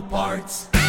Parts.